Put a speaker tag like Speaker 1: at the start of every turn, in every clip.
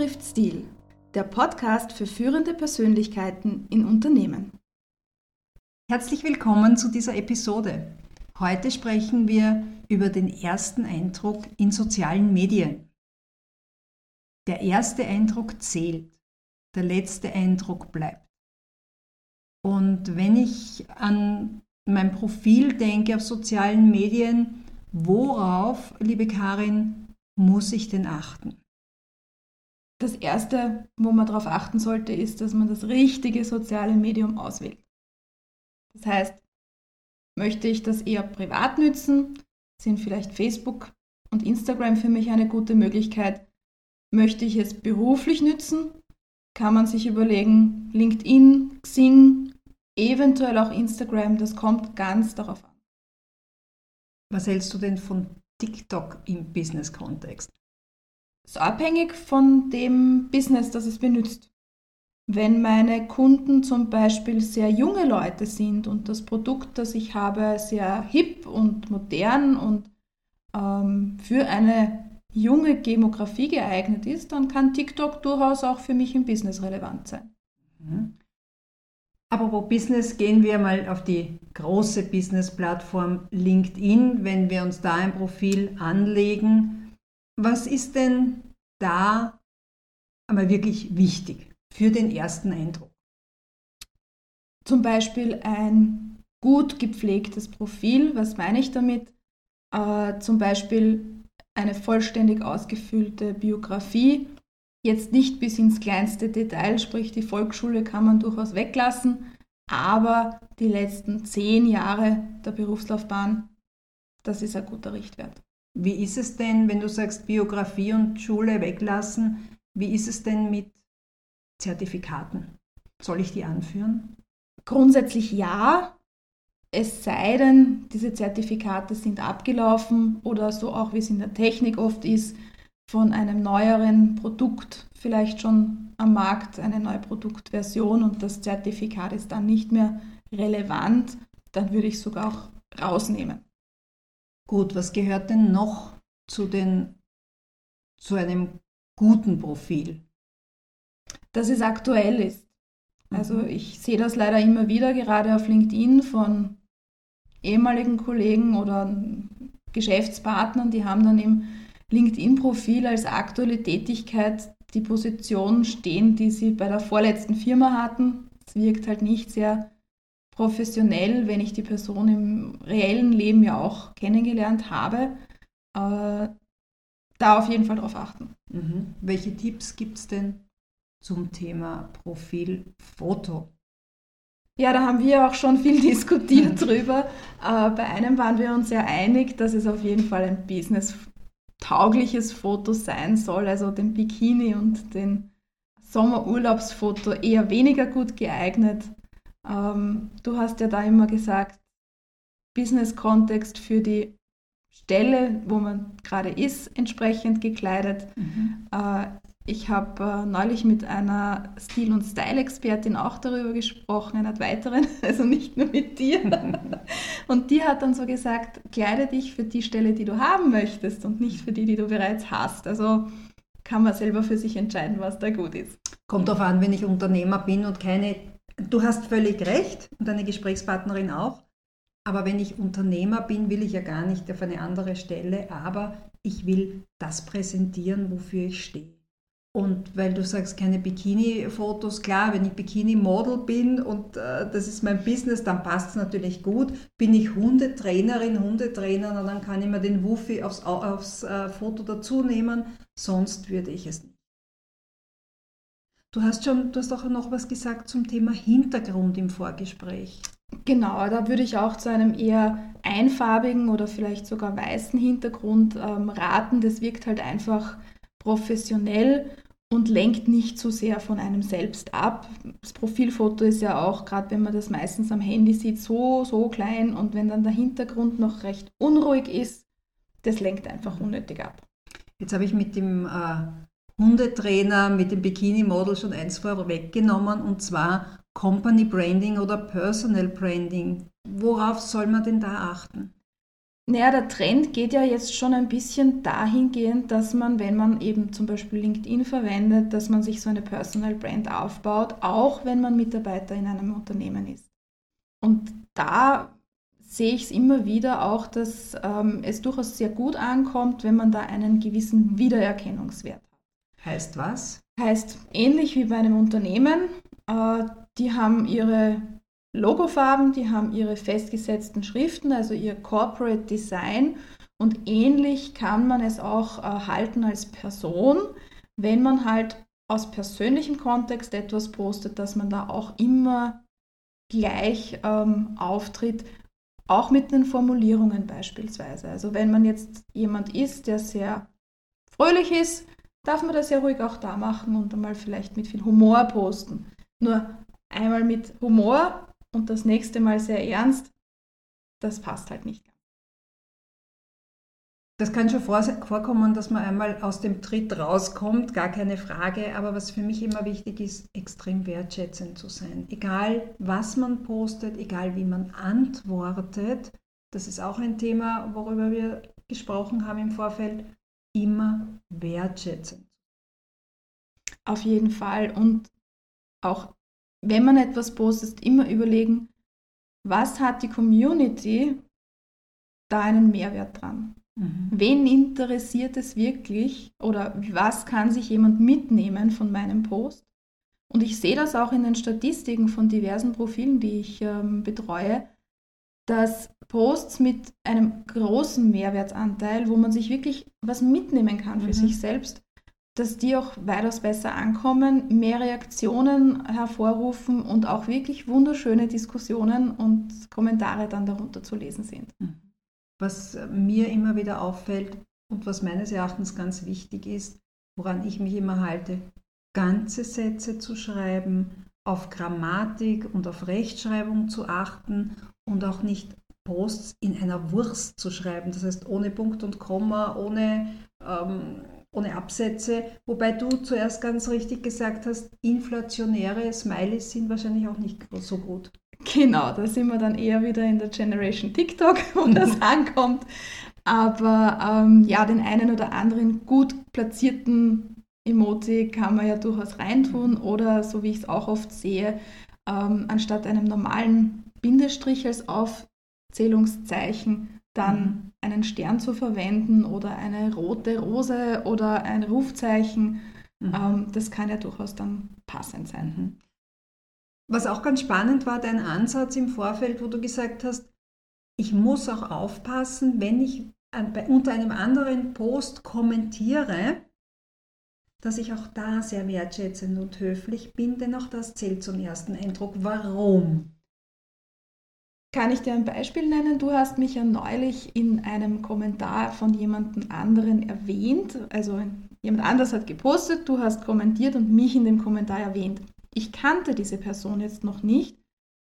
Speaker 1: Trifft Stil, der Podcast für führende Persönlichkeiten in Unternehmen.
Speaker 2: Herzlich willkommen zu dieser Episode. Heute sprechen wir über den ersten Eindruck in sozialen Medien. Der erste Eindruck zählt, der letzte Eindruck bleibt. Und wenn ich an mein Profil denke auf sozialen Medien, worauf, liebe Karin, muss ich denn achten?
Speaker 1: Das Erste, wo man darauf achten sollte, ist, dass man das richtige soziale Medium auswählt. Das heißt, möchte ich das eher privat nützen, sind vielleicht Facebook und Instagram für mich eine gute Möglichkeit. Möchte ich es beruflich nützen, kann man sich überlegen, LinkedIn, Xing, eventuell auch Instagram, das kommt ganz darauf an.
Speaker 2: Was hältst du denn von TikTok im Business-Kontext?
Speaker 1: Ist abhängig von dem Business, das es benutzt. Wenn meine Kunden zum Beispiel sehr junge Leute sind und das Produkt, das ich habe, sehr hip und modern und ähm, für eine junge Demografie geeignet ist, dann kann TikTok durchaus auch für mich im Business relevant sein.
Speaker 2: Mhm. Apropos Business, gehen wir mal auf die große Business-Plattform LinkedIn, wenn wir uns da ein Profil anlegen. Was ist denn da einmal wirklich wichtig für den ersten Eindruck?
Speaker 1: Zum Beispiel ein gut gepflegtes Profil. Was meine ich damit? Äh, zum Beispiel eine vollständig ausgefüllte Biografie Jetzt nicht bis ins kleinste Detail, sprich die Volksschule kann man durchaus weglassen, aber die letzten zehn Jahre der Berufslaufbahn, das ist ein guter Richtwert.
Speaker 2: Wie ist es denn, wenn du sagst Biografie und Schule weglassen, wie ist es denn mit Zertifikaten? Soll ich die anführen?
Speaker 1: Grundsätzlich ja, es sei denn, diese Zertifikate sind abgelaufen oder so auch wie es in der Technik oft ist, von einem neueren Produkt vielleicht schon am Markt, eine neue Produktversion und das Zertifikat ist dann nicht mehr relevant, dann würde ich sogar auch rausnehmen.
Speaker 2: Gut, was gehört denn noch zu, den, zu einem guten Profil?
Speaker 1: Dass es aktuell ist. Also mhm. ich sehe das leider immer wieder, gerade auf LinkedIn von ehemaligen Kollegen oder Geschäftspartnern, die haben dann im LinkedIn-Profil als aktuelle Tätigkeit die Position stehen, die sie bei der vorletzten Firma hatten. Es wirkt halt nicht sehr professionell, wenn ich die Person im reellen Leben ja auch kennengelernt habe. Äh, da auf jeden Fall drauf achten.
Speaker 2: Mhm. Welche Tipps gibt es denn zum Thema Profilfoto?
Speaker 1: Ja, da haben wir auch schon viel diskutiert drüber. Äh, bei einem waren wir uns sehr einig, dass es auf jeden Fall ein Business taugliches Foto sein soll, also den Bikini und den Sommerurlaubsfoto eher weniger gut geeignet. Ähm, du hast ja da immer gesagt, Business-Kontext für die Stelle, wo man gerade ist, entsprechend gekleidet. Mhm. Äh, ich habe äh, neulich mit einer Stil- und Style-Expertin auch darüber gesprochen, einer weiteren, also nicht nur mit dir. und die hat dann so gesagt, kleide dich für die Stelle, die du haben möchtest und nicht für die, die du bereits hast. Also kann man selber für sich entscheiden, was da gut ist.
Speaker 2: Kommt darauf an, wenn ich Unternehmer bin und keine, du hast völlig recht und deine Gesprächspartnerin auch. Aber wenn ich Unternehmer bin, will ich ja gar nicht auf eine andere Stelle, aber ich will das präsentieren, wofür ich stehe. Und weil du sagst, keine Bikini-Fotos, klar, wenn ich Bikini-Model bin und äh, das ist mein Business, dann passt es natürlich gut. Bin ich Hundetrainerin, Hundetrainer, dann kann ich mir den Wuffi aufs, aufs äh, Foto dazu nehmen, sonst würde ich es nicht. Du hast schon, du hast auch noch was gesagt zum Thema Hintergrund im Vorgespräch.
Speaker 1: Genau, da würde ich auch zu einem eher einfarbigen oder vielleicht sogar weißen Hintergrund ähm, raten. Das wirkt halt einfach professionell und lenkt nicht so sehr von einem selbst ab. Das Profilfoto ist ja auch, gerade wenn man das meistens am Handy sieht, so, so klein und wenn dann der Hintergrund noch recht unruhig ist, das lenkt einfach unnötig ab.
Speaker 2: Jetzt habe ich mit dem äh, Hundetrainer, mit dem Bikini-Model schon eins vorweggenommen und zwar Company Branding oder Personal Branding. Worauf soll man denn da achten?
Speaker 1: Naja, der Trend geht ja jetzt schon ein bisschen dahingehend, dass man, wenn man eben zum Beispiel LinkedIn verwendet, dass man sich so eine Personal Brand aufbaut, auch wenn man Mitarbeiter in einem Unternehmen ist. Und da sehe ich es immer wieder auch, dass ähm, es durchaus sehr gut ankommt, wenn man da einen gewissen Wiedererkennungswert.
Speaker 2: Heißt was?
Speaker 1: Heißt ähnlich wie bei einem Unternehmen, äh, die haben ihre Logofarben, die haben ihre festgesetzten Schriften, also ihr Corporate Design. Und ähnlich kann man es auch äh, halten als Person, wenn man halt aus persönlichem Kontext etwas postet, dass man da auch immer gleich ähm, auftritt, auch mit den Formulierungen beispielsweise. Also wenn man jetzt jemand ist, der sehr fröhlich ist, darf man das ja ruhig auch da machen und einmal vielleicht mit viel Humor posten. Nur einmal mit Humor und das nächste Mal sehr ernst, das passt halt nicht.
Speaker 2: Das kann schon vorkommen, dass man einmal aus dem Tritt rauskommt, gar keine Frage. Aber was für mich immer wichtig ist, extrem wertschätzend zu sein. Egal, was man postet, egal, wie man antwortet, das ist auch ein Thema, worüber wir gesprochen haben im Vorfeld, immer wertschätzend.
Speaker 1: Auf jeden Fall. Und auch wenn man etwas postet, immer überlegen, was hat die Community da einen Mehrwert dran? Mhm. Wen interessiert es wirklich oder was kann sich jemand mitnehmen von meinem Post? Und ich sehe das auch in den Statistiken von diversen Profilen, die ich ähm, betreue, dass Posts mit einem großen Mehrwertanteil, wo man sich wirklich was mitnehmen kann für mhm. sich selbst, dass die auch weitaus besser ankommen, mehr Reaktionen hervorrufen und auch wirklich wunderschöne Diskussionen und Kommentare dann darunter zu lesen sind. Mhm.
Speaker 2: Was mir immer wieder auffällt und was meines Erachtens ganz wichtig ist, woran ich mich immer halte, ganze Sätze zu schreiben, auf Grammatik und auf Rechtschreibung zu achten und auch nicht Posts in einer Wurst zu schreiben, das heißt ohne Punkt und Komma, ohne ähm, ohne Absätze, wobei du zuerst ganz richtig gesagt hast, inflationäre Smileys sind wahrscheinlich auch nicht so gut.
Speaker 1: Genau, da sind wir dann eher wieder in der Generation TikTok, wo das ankommt. Aber ähm, ja, den einen oder anderen gut platzierten Emoji kann man ja durchaus reintun oder so wie ich es auch oft sehe, ähm, anstatt einem normalen Bindestrich als Aufzählungszeichen dann mhm. einen Stern zu verwenden oder eine rote Rose oder ein Rufzeichen. Mhm. Ähm, das kann ja durchaus dann passend sein. Mhm.
Speaker 2: Was auch ganz spannend war, dein Ansatz im Vorfeld, wo du gesagt hast, ich muss auch aufpassen, wenn ich unter einem anderen Post kommentiere, dass ich auch da sehr wertschätzend und höflich bin, denn auch das zählt zum ersten Eindruck. Warum?
Speaker 1: Kann ich dir ein Beispiel nennen? Du hast mich ja neulich in einem Kommentar von jemandem anderen erwähnt. Also jemand anders hat gepostet, du hast kommentiert und mich in dem Kommentar erwähnt. Ich kannte diese Person jetzt noch nicht,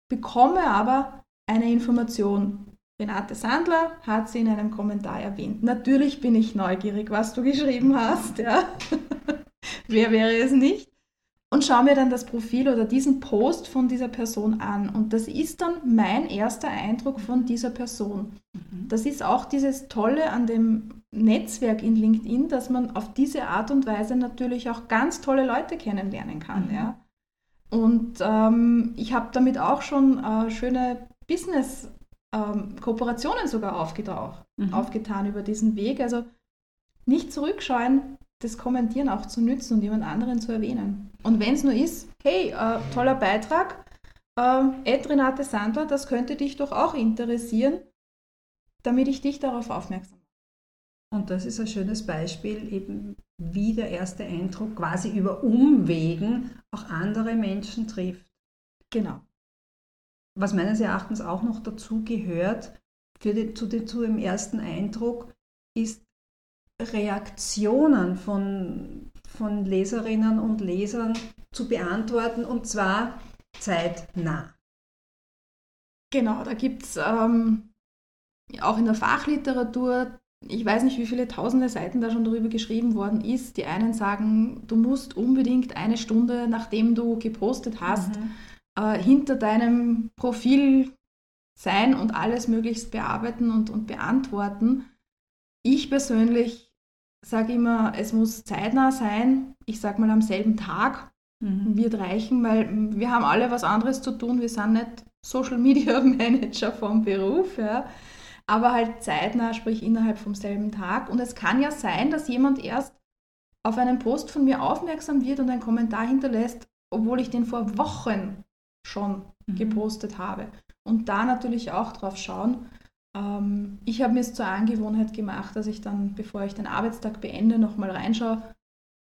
Speaker 1: bekomme aber eine Information. Renate Sandler hat sie in einem Kommentar erwähnt. Natürlich bin ich neugierig, was du geschrieben hast. Ja. Wer wäre es nicht? Und schaue mir dann das Profil oder diesen Post von dieser Person an. Und das ist dann mein erster Eindruck von dieser Person. Mhm. Das ist auch dieses Tolle an dem Netzwerk in LinkedIn, dass man auf diese Art und Weise natürlich auch ganz tolle Leute kennenlernen kann. Mhm. Ja. Und ähm, ich habe damit auch schon äh, schöne Business-Kooperationen ähm, sogar aufgetaucht, mhm. aufgetan über diesen Weg. Also nicht zurückscheuen, das Kommentieren auch zu nützen und jemand anderen zu erwähnen. Und wenn es nur ist, hey, äh, toller Beitrag, äh, Ed Renate Sandler, das könnte dich doch auch interessieren, damit ich dich darauf aufmerksam mache.
Speaker 2: Und das ist ein schönes Beispiel, eben wie der erste Eindruck quasi über Umwegen auch andere Menschen trifft.
Speaker 1: Genau.
Speaker 2: Was meines Erachtens auch noch dazu gehört, für den, zu, den, zu dem ersten Eindruck, ist Reaktionen von, von Leserinnen und Lesern zu beantworten und zwar zeitnah.
Speaker 1: Genau, da gibt es ähm, auch in der Fachliteratur, ich weiß nicht, wie viele tausende Seiten da schon darüber geschrieben worden ist. Die einen sagen, du musst unbedingt eine Stunde, nachdem du gepostet hast, mhm. äh, hinter deinem Profil sein und alles möglichst bearbeiten und, und beantworten. Ich persönlich sage immer, es muss zeitnah sein. Ich sage mal am selben Tag mhm. wird reichen, weil wir haben alle was anderes zu tun. Wir sind nicht Social Media Manager vom Beruf, ja. aber halt zeitnah, sprich innerhalb vom selben Tag. Und es kann ja sein, dass jemand erst auf einen Post von mir aufmerksam wird und einen Kommentar hinterlässt, obwohl ich den vor Wochen schon mhm. gepostet habe. Und da natürlich auch drauf schauen. Ähm, ich habe mir es zur Angewohnheit gemacht, dass ich dann, bevor ich den Arbeitstag beende, nochmal reinschaue,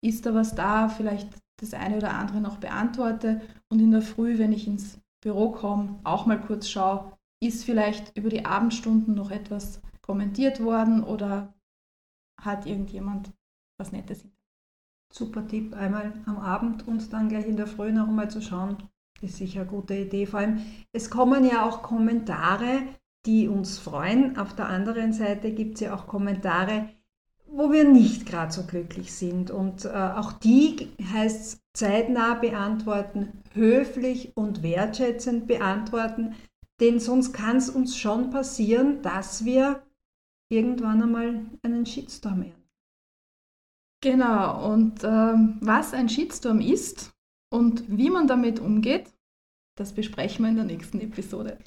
Speaker 1: ist da was da, vielleicht das eine oder andere noch beantworte und in der Früh, wenn ich ins Büro komme, auch mal kurz schaue, ist vielleicht über die Abendstunden noch etwas kommentiert worden oder hat irgendjemand was Nettes
Speaker 2: Super Tipp, einmal am Abend und dann gleich in der Früh noch einmal zu schauen, ist sicher eine gute Idee. Vor allem, es kommen ja auch Kommentare, die uns freuen. Auf der anderen Seite gibt es ja auch Kommentare, wo wir nicht gerade so glücklich sind. Und äh, auch die heißt es zeitnah beantworten, höflich und wertschätzend beantworten, denn sonst kann es uns schon passieren, dass wir irgendwann einmal einen Shitstorm ernten.
Speaker 1: Genau, und äh, was ein Shitstorm ist und wie man damit umgeht, das besprechen wir in der nächsten Episode.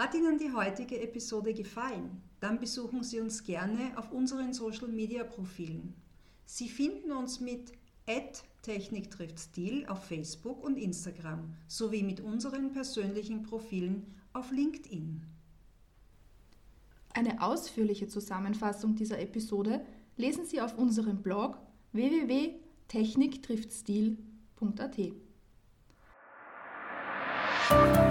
Speaker 2: Hat Ihnen die heutige Episode gefallen? Dann besuchen Sie uns gerne auf unseren Social Media Profilen. Sie finden uns mit Technik trifft Stil auf Facebook und Instagram sowie mit unseren persönlichen Profilen auf LinkedIn.
Speaker 1: Eine ausführliche Zusammenfassung dieser Episode lesen Sie auf unserem Blog www.techniktriftstil.at.